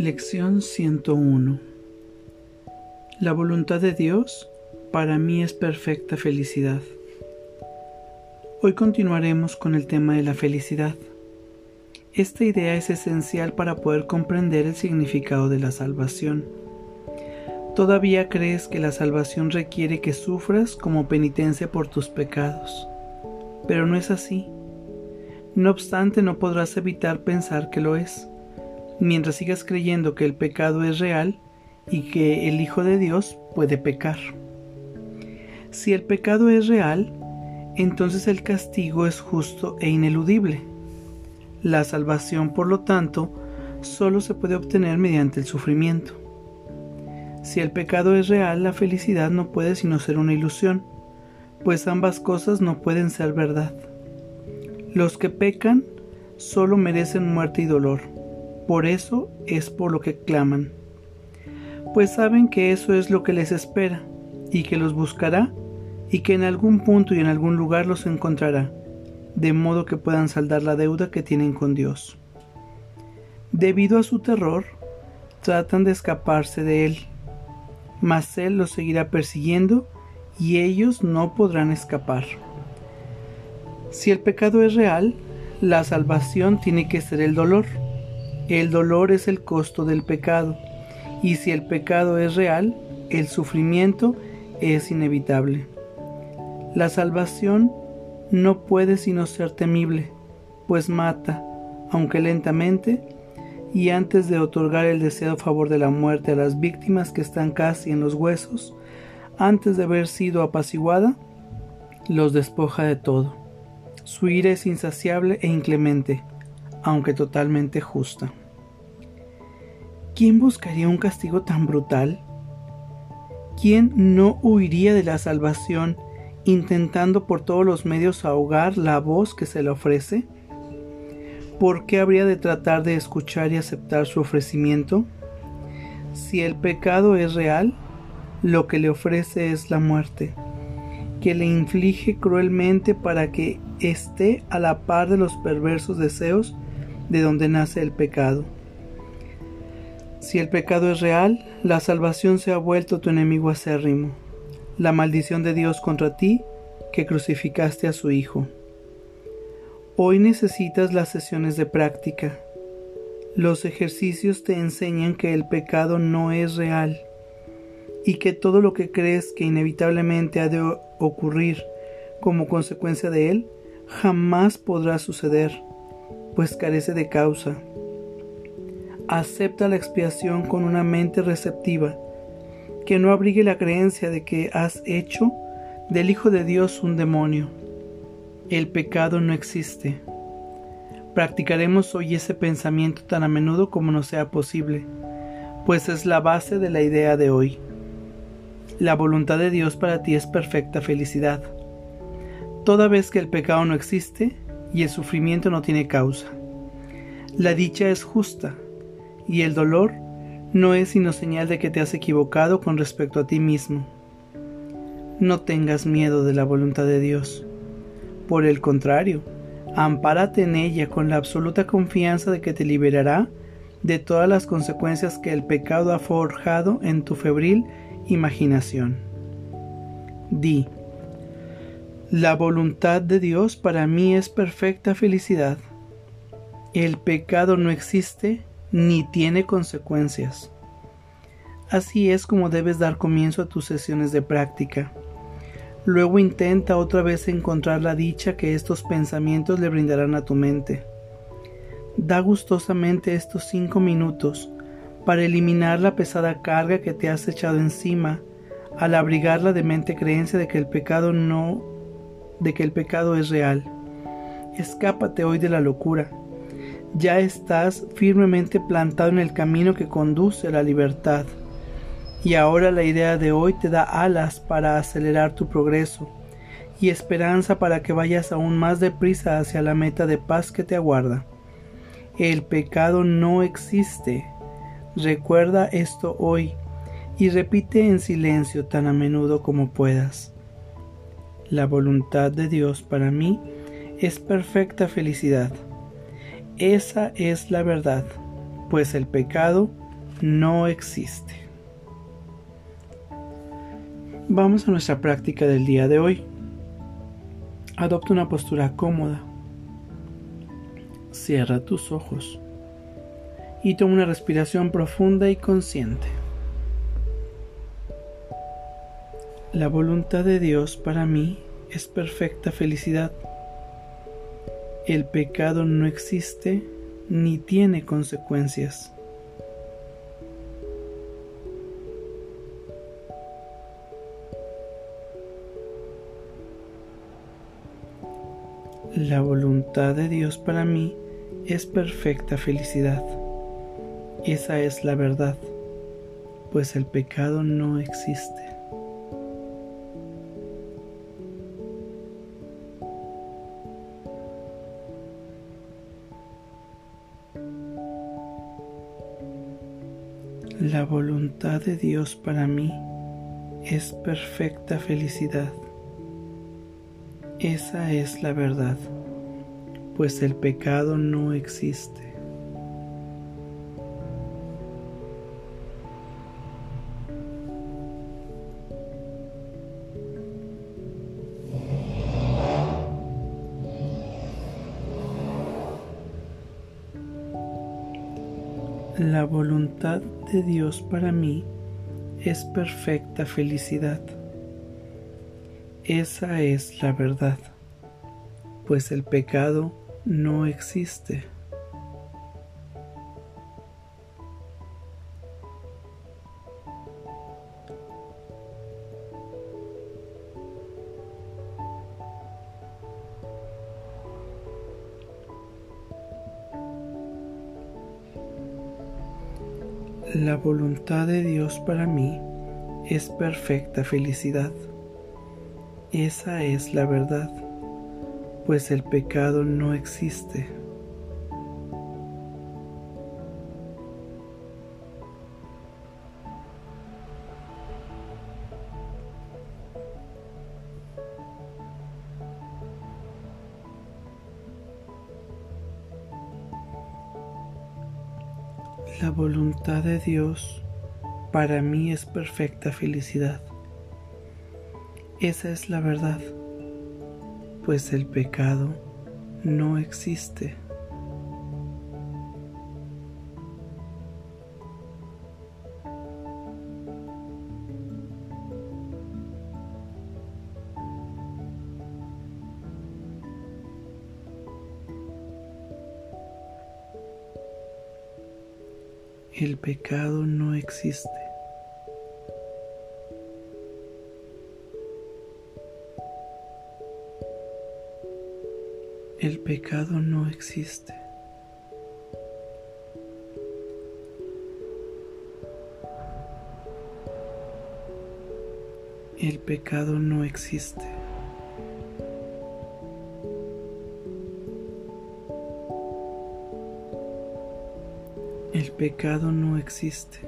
Lección 101 La voluntad de Dios para mí es perfecta felicidad. Hoy continuaremos con el tema de la felicidad. Esta idea es esencial para poder comprender el significado de la salvación. Todavía crees que la salvación requiere que sufras como penitencia por tus pecados, pero no es así. No obstante, no podrás evitar pensar que lo es, mientras sigas creyendo que el pecado es real y que el Hijo de Dios puede pecar. Si el pecado es real, entonces el castigo es justo e ineludible. La salvación, por lo tanto, solo se puede obtener mediante el sufrimiento. Si el pecado es real, la felicidad no puede sino ser una ilusión, pues ambas cosas no pueden ser verdad. Los que pecan solo merecen muerte y dolor, por eso es por lo que claman, pues saben que eso es lo que les espera, y que los buscará, y que en algún punto y en algún lugar los encontrará, de modo que puedan saldar la deuda que tienen con Dios. Debido a su terror, tratan de escaparse de él, mas él los seguirá persiguiendo y ellos no podrán escapar. Si el pecado es real, la salvación tiene que ser el dolor. El dolor es el costo del pecado, y si el pecado es real, el sufrimiento es inevitable. La salvación no puede sino ser temible, pues mata, aunque lentamente, y antes de otorgar el deseado favor de la muerte a las víctimas que están casi en los huesos, antes de haber sido apaciguada, los despoja de todo. Su ira es insaciable e inclemente, aunque totalmente justa. ¿Quién buscaría un castigo tan brutal? ¿Quién no huiría de la salvación intentando por todos los medios ahogar la voz que se le ofrece? ¿Por qué habría de tratar de escuchar y aceptar su ofrecimiento? Si el pecado es real, lo que le ofrece es la muerte que le inflige cruelmente para que esté a la par de los perversos deseos de donde nace el pecado. Si el pecado es real, la salvación se ha vuelto tu enemigo acérrimo, la maldición de Dios contra ti que crucificaste a su Hijo. Hoy necesitas las sesiones de práctica. Los ejercicios te enseñan que el pecado no es real y que todo lo que crees que inevitablemente ha de ocurrir como consecuencia de él jamás podrá suceder, pues carece de causa. Acepta la expiación con una mente receptiva, que no abrigue la creencia de que has hecho del Hijo de Dios un demonio. El pecado no existe. Practicaremos hoy ese pensamiento tan a menudo como nos sea posible, pues es la base de la idea de hoy. La voluntad de Dios para ti es perfecta felicidad, toda vez que el pecado no existe y el sufrimiento no tiene causa. La dicha es justa y el dolor no es sino señal de que te has equivocado con respecto a ti mismo. No tengas miedo de la voluntad de Dios. Por el contrario, ampárate en ella con la absoluta confianza de que te liberará de todas las consecuencias que el pecado ha forjado en tu febril imaginación. Di, la voluntad de Dios para mí es perfecta felicidad. El pecado no existe ni tiene consecuencias. Así es como debes dar comienzo a tus sesiones de práctica. Luego intenta otra vez encontrar la dicha que estos pensamientos le brindarán a tu mente. Da gustosamente estos cinco minutos para eliminar la pesada carga que te has echado encima al abrigar la demente creencia de que el pecado no de que el pecado es real. Escápate hoy de la locura. Ya estás firmemente plantado en el camino que conduce a la libertad. Y ahora la idea de hoy te da alas para acelerar tu progreso y esperanza para que vayas aún más deprisa hacia la meta de paz que te aguarda. El pecado no existe, Recuerda esto hoy y repite en silencio tan a menudo como puedas. La voluntad de Dios para mí es perfecta felicidad. Esa es la verdad, pues el pecado no existe. Vamos a nuestra práctica del día de hoy. Adopta una postura cómoda. Cierra tus ojos y toma una respiración profunda y consciente. La voluntad de Dios para mí es perfecta felicidad. El pecado no existe ni tiene consecuencias. La voluntad de Dios para mí es perfecta felicidad. Esa es la verdad, pues el pecado no existe. La voluntad de Dios para mí es perfecta felicidad. Esa es la verdad, pues el pecado no existe. La voluntad de Dios para mí es perfecta felicidad. Esa es la verdad, pues el pecado no existe. La voluntad de Dios para mí es perfecta felicidad. Esa es la verdad, pues el pecado no existe. La voluntad de Dios para mí es perfecta felicidad. Esa es la verdad, pues el pecado no existe. El pecado no existe. El pecado no existe. El pecado no existe. El pecado no existe.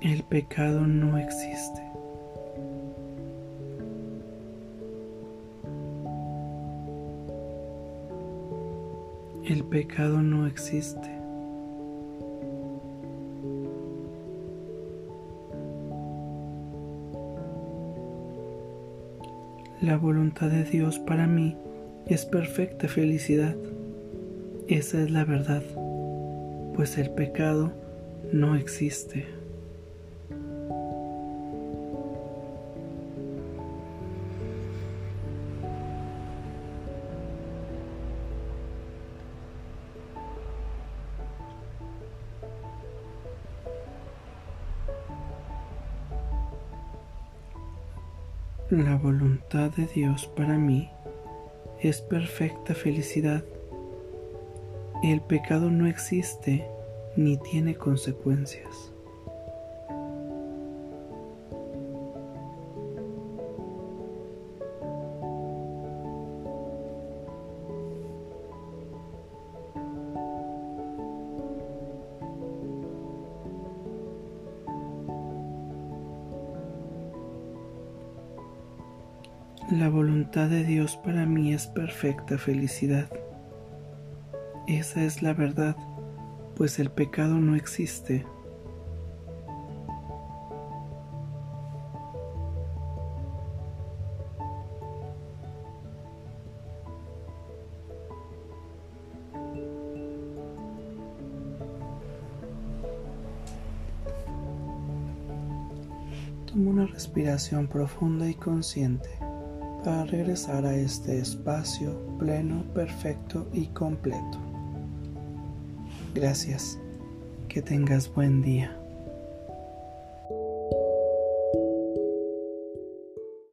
El pecado no existe. El pecado no existe. La voluntad de Dios para mí es perfecta felicidad. Esa es la verdad, pues el pecado no existe. La voluntad de Dios para mí es perfecta felicidad. El pecado no existe ni tiene consecuencias. La voluntad de Dios para mí es perfecta felicidad. Esa es la verdad, pues el pecado no existe. Toma una respiración profunda y consciente para regresar a este espacio pleno, perfecto y completo. Gracias. Que tengas buen día.